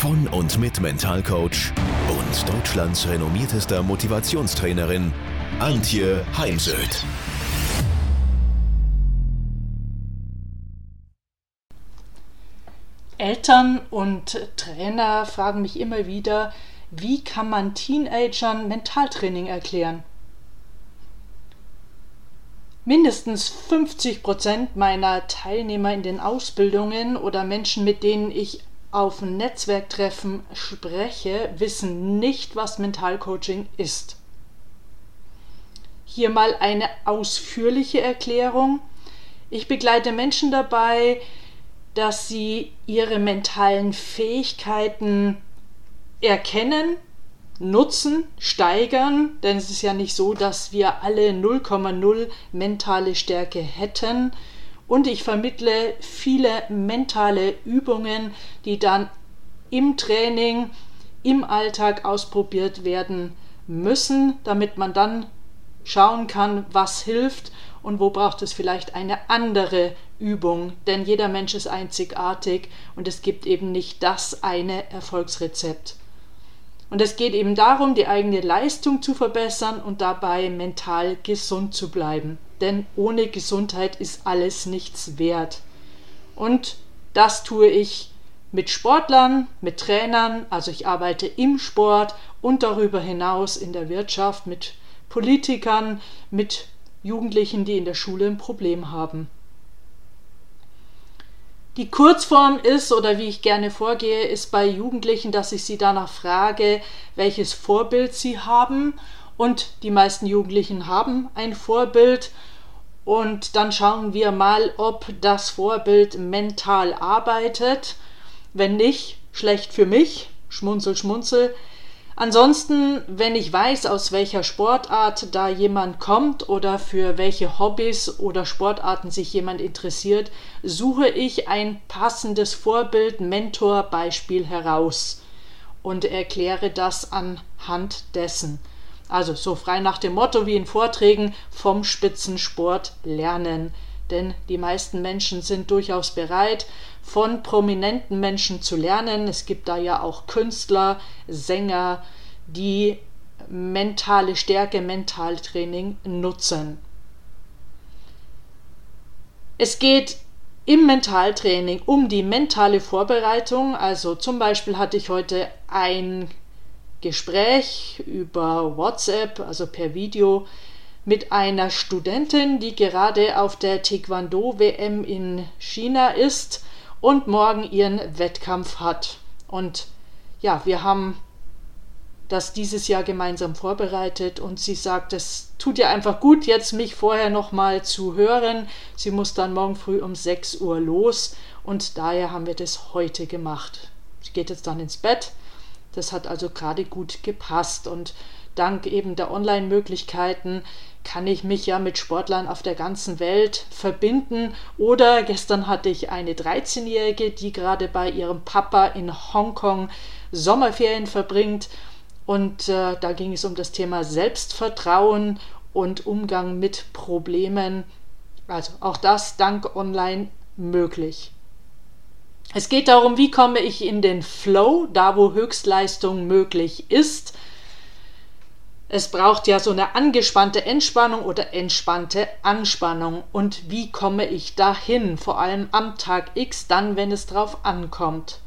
von und mit Mentalcoach und Deutschlands renommiertester Motivationstrainerin Antje Heimsöth. Eltern und Trainer fragen mich immer wieder, wie kann man Teenagern Mentaltraining erklären? Mindestens 50 Prozent meiner Teilnehmer in den Ausbildungen oder Menschen, mit denen ich auf Netzwerktreffen spreche, wissen nicht, was Mentalcoaching ist. Hier mal eine ausführliche Erklärung. Ich begleite Menschen dabei, dass sie ihre mentalen Fähigkeiten erkennen, nutzen, steigern, denn es ist ja nicht so, dass wir alle 0,0 mentale Stärke hätten. Und ich vermittle viele mentale Übungen, die dann im Training, im Alltag ausprobiert werden müssen, damit man dann schauen kann, was hilft und wo braucht es vielleicht eine andere Übung. Denn jeder Mensch ist einzigartig und es gibt eben nicht das eine Erfolgsrezept. Und es geht eben darum, die eigene Leistung zu verbessern und dabei mental gesund zu bleiben. Denn ohne Gesundheit ist alles nichts wert. Und das tue ich mit Sportlern, mit Trainern, also ich arbeite im Sport und darüber hinaus in der Wirtschaft mit Politikern, mit Jugendlichen, die in der Schule ein Problem haben. Die Kurzform ist, oder wie ich gerne vorgehe, ist bei Jugendlichen, dass ich sie danach frage, welches Vorbild sie haben. Und die meisten Jugendlichen haben ein Vorbild. Und dann schauen wir mal, ob das Vorbild mental arbeitet. Wenn nicht, schlecht für mich. Schmunzel, schmunzel. Ansonsten, wenn ich weiß, aus welcher Sportart da jemand kommt oder für welche Hobbys oder Sportarten sich jemand interessiert, suche ich ein passendes Vorbild, Mentor, Beispiel heraus und erkläre das anhand dessen. Also so frei nach dem Motto wie in Vorträgen vom Spitzensport lernen. Denn die meisten Menschen sind durchaus bereit, von prominenten Menschen zu lernen. Es gibt da ja auch Künstler, Sänger, die mentale Stärke, Mentaltraining nutzen. Es geht im Mentaltraining um die mentale Vorbereitung. Also zum Beispiel hatte ich heute ein Gespräch über WhatsApp, also per Video, mit einer Studentin, die gerade auf der Taekwondo-WM in China ist und morgen ihren Wettkampf hat. Und ja, wir haben das dieses Jahr gemeinsam vorbereitet und sie sagt, es tut ihr einfach gut, jetzt mich vorher nochmal zu hören. Sie muss dann morgen früh um 6 Uhr los und daher haben wir das heute gemacht. Sie geht jetzt dann ins Bett. Das hat also gerade gut gepasst und dank eben der Online-Möglichkeiten kann ich mich ja mit Sportlern auf der ganzen Welt verbinden. Oder gestern hatte ich eine 13-Jährige, die gerade bei ihrem Papa in Hongkong Sommerferien verbringt. Und äh, da ging es um das Thema Selbstvertrauen und Umgang mit Problemen. Also auch das dank Online möglich. Es geht darum, wie komme ich in den Flow, da wo Höchstleistung möglich ist es braucht ja so eine angespannte Entspannung oder entspannte Anspannung. Und wie komme ich dahin? Vor allem am Tag X, dann, wenn es drauf ankommt.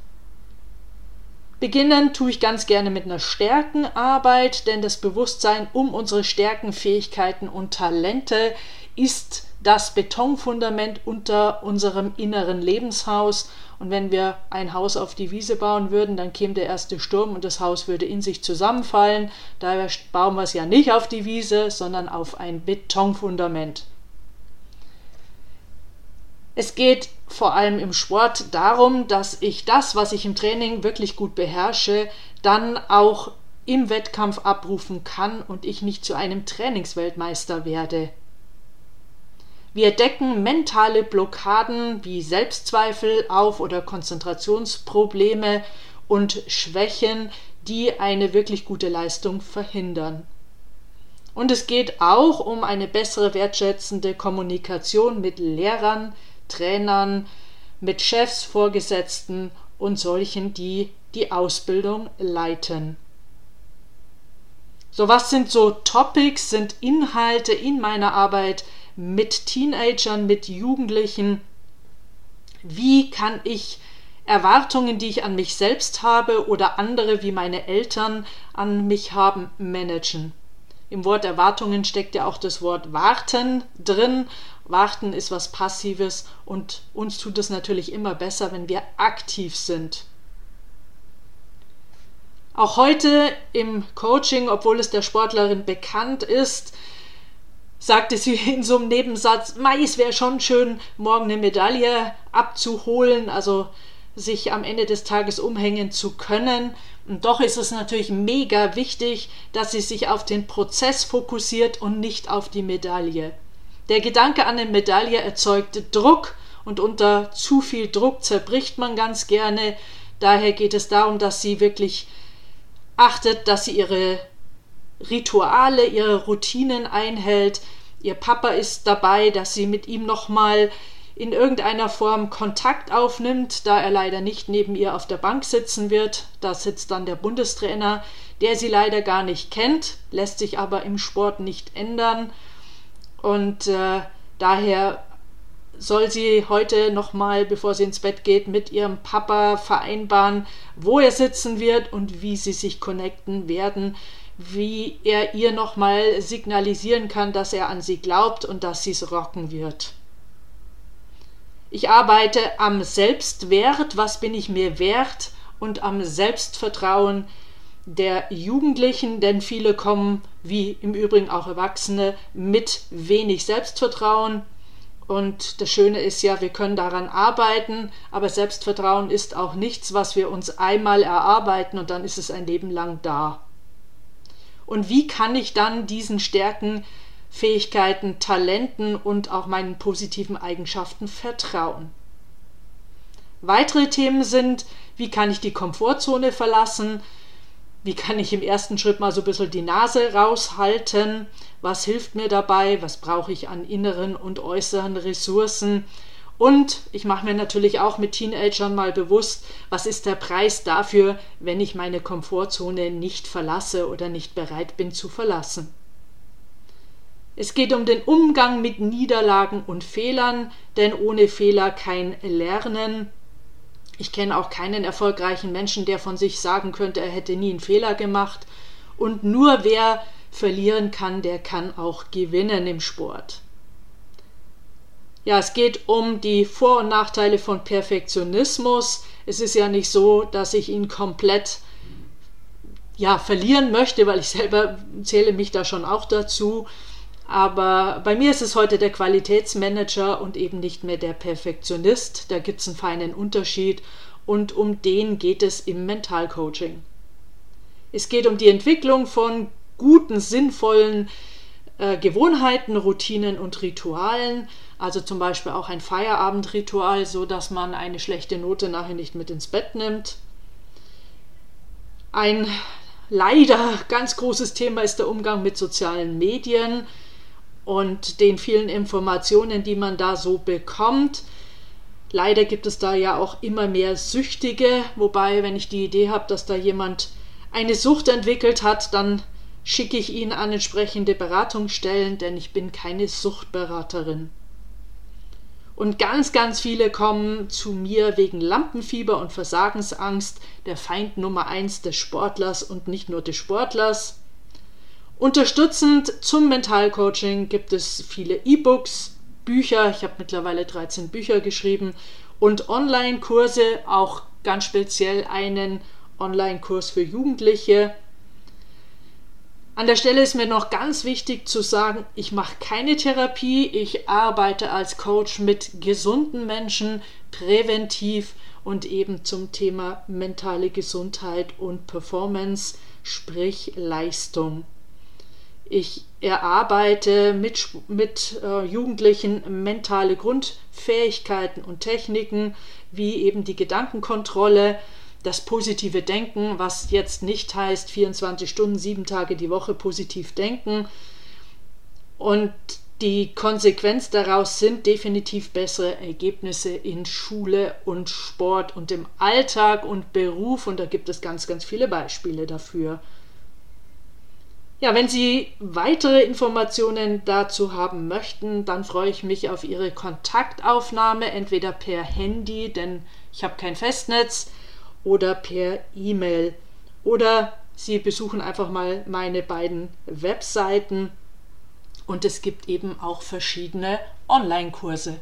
Beginnen tue ich ganz gerne mit einer Stärkenarbeit, denn das Bewusstsein um unsere Stärken, Fähigkeiten und Talente ist das Betonfundament unter unserem inneren Lebenshaus und wenn wir ein Haus auf die Wiese bauen würden, dann käme der erste Sturm und das Haus würde in sich zusammenfallen. Daher bauen wir es ja nicht auf die Wiese, sondern auf ein Betonfundament. Es geht vor allem im Sport darum, dass ich das, was ich im Training wirklich gut beherrsche, dann auch im Wettkampf abrufen kann und ich nicht zu einem Trainingsweltmeister werde. Wir decken mentale Blockaden wie Selbstzweifel auf oder Konzentrationsprobleme und Schwächen, die eine wirklich gute Leistung verhindern. Und es geht auch um eine bessere wertschätzende Kommunikation mit Lehrern, Trainern, mit Chefs, Vorgesetzten und solchen, die die Ausbildung leiten. So, was sind so Topics, sind Inhalte in meiner Arbeit mit Teenagern, mit Jugendlichen? Wie kann ich Erwartungen, die ich an mich selbst habe oder andere wie meine Eltern an mich haben, managen? Im Wort Erwartungen steckt ja auch das Wort warten drin. Warten ist was Passives und uns tut es natürlich immer besser, wenn wir aktiv sind. Auch heute im Coaching, obwohl es der Sportlerin bekannt ist, sagte sie in so einem Nebensatz, Mais wäre schon schön, morgen eine Medaille abzuholen, also sich am Ende des Tages umhängen zu können. Und doch ist es natürlich mega wichtig, dass sie sich auf den Prozess fokussiert und nicht auf die Medaille. Der Gedanke an eine Medaille erzeugt Druck und unter zu viel Druck zerbricht man ganz gerne. Daher geht es darum, dass sie wirklich achtet, dass sie ihre Rituale, ihre Routinen einhält. Ihr Papa ist dabei, dass sie mit ihm nochmal in irgendeiner Form Kontakt aufnimmt, da er leider nicht neben ihr auf der Bank sitzen wird. Da sitzt dann der Bundestrainer, der sie leider gar nicht kennt, lässt sich aber im Sport nicht ändern. Und äh, daher soll sie heute nochmal, bevor sie ins Bett geht, mit ihrem Papa vereinbaren, wo er sitzen wird und wie sie sich connecten werden, wie er ihr nochmal signalisieren kann, dass er an sie glaubt und dass sie es rocken wird. Ich arbeite am Selbstwert, was bin ich mir wert und am Selbstvertrauen der Jugendlichen, denn viele kommen, wie im Übrigen auch Erwachsene, mit wenig Selbstvertrauen und das Schöne ist ja, wir können daran arbeiten, aber Selbstvertrauen ist auch nichts, was wir uns einmal erarbeiten und dann ist es ein Leben lang da. Und wie kann ich dann diesen Stärken, Fähigkeiten, Talenten und auch meinen positiven Eigenschaften vertrauen? Weitere Themen sind, wie kann ich die Komfortzone verlassen? Wie kann ich im ersten Schritt mal so ein bisschen die Nase raushalten? Was hilft mir dabei? Was brauche ich an inneren und äußeren Ressourcen? Und ich mache mir natürlich auch mit Teenagern mal bewusst, was ist der Preis dafür, wenn ich meine Komfortzone nicht verlasse oder nicht bereit bin zu verlassen. Es geht um den Umgang mit Niederlagen und Fehlern, denn ohne Fehler kein Lernen. Ich kenne auch keinen erfolgreichen Menschen, der von sich sagen könnte, er hätte nie einen Fehler gemacht. Und nur wer verlieren kann, der kann auch gewinnen im Sport. Ja, es geht um die Vor- und Nachteile von Perfektionismus. Es ist ja nicht so, dass ich ihn komplett ja, verlieren möchte, weil ich selber zähle mich da schon auch dazu. Aber bei mir ist es heute der Qualitätsmanager und eben nicht mehr der Perfektionist. Da gibt es einen feinen Unterschied und um den geht es im Mentalcoaching. Es geht um die Entwicklung von guten, sinnvollen äh, Gewohnheiten, Routinen und Ritualen. Also zum Beispiel auch ein Feierabendritual, so dass man eine schlechte Note nachher nicht mit ins Bett nimmt. Ein leider ganz großes Thema ist der Umgang mit sozialen Medien und den vielen Informationen, die man da so bekommt. Leider gibt es da ja auch immer mehr Süchtige, wobei, wenn ich die Idee habe, dass da jemand eine Sucht entwickelt hat, dann schicke ich ihn an entsprechende Beratungsstellen, denn ich bin keine Suchtberaterin. Und ganz, ganz viele kommen zu mir wegen Lampenfieber und Versagensangst, der Feind Nummer eins des Sportlers und nicht nur des Sportlers. Unterstützend zum Mentalcoaching gibt es viele E-Books, Bücher, ich habe mittlerweile 13 Bücher geschrieben und Online-Kurse, auch ganz speziell einen Online-Kurs für Jugendliche. An der Stelle ist mir noch ganz wichtig zu sagen, ich mache keine Therapie, ich arbeite als Coach mit gesunden Menschen präventiv und eben zum Thema mentale Gesundheit und Performance sprich Leistung. Ich erarbeite mit, mit äh, Jugendlichen mentale Grundfähigkeiten und Techniken, wie eben die Gedankenkontrolle, das positive Denken, was jetzt nicht heißt 24 Stunden, sieben Tage die Woche positiv denken. Und die Konsequenz daraus sind definitiv bessere Ergebnisse in Schule und Sport und im Alltag und Beruf. Und da gibt es ganz, ganz viele Beispiele dafür. Ja, wenn Sie weitere Informationen dazu haben möchten, dann freue ich mich auf Ihre Kontaktaufnahme, entweder per Handy, denn ich habe kein Festnetz, oder per E-Mail. Oder Sie besuchen einfach mal meine beiden Webseiten und es gibt eben auch verschiedene Online-Kurse.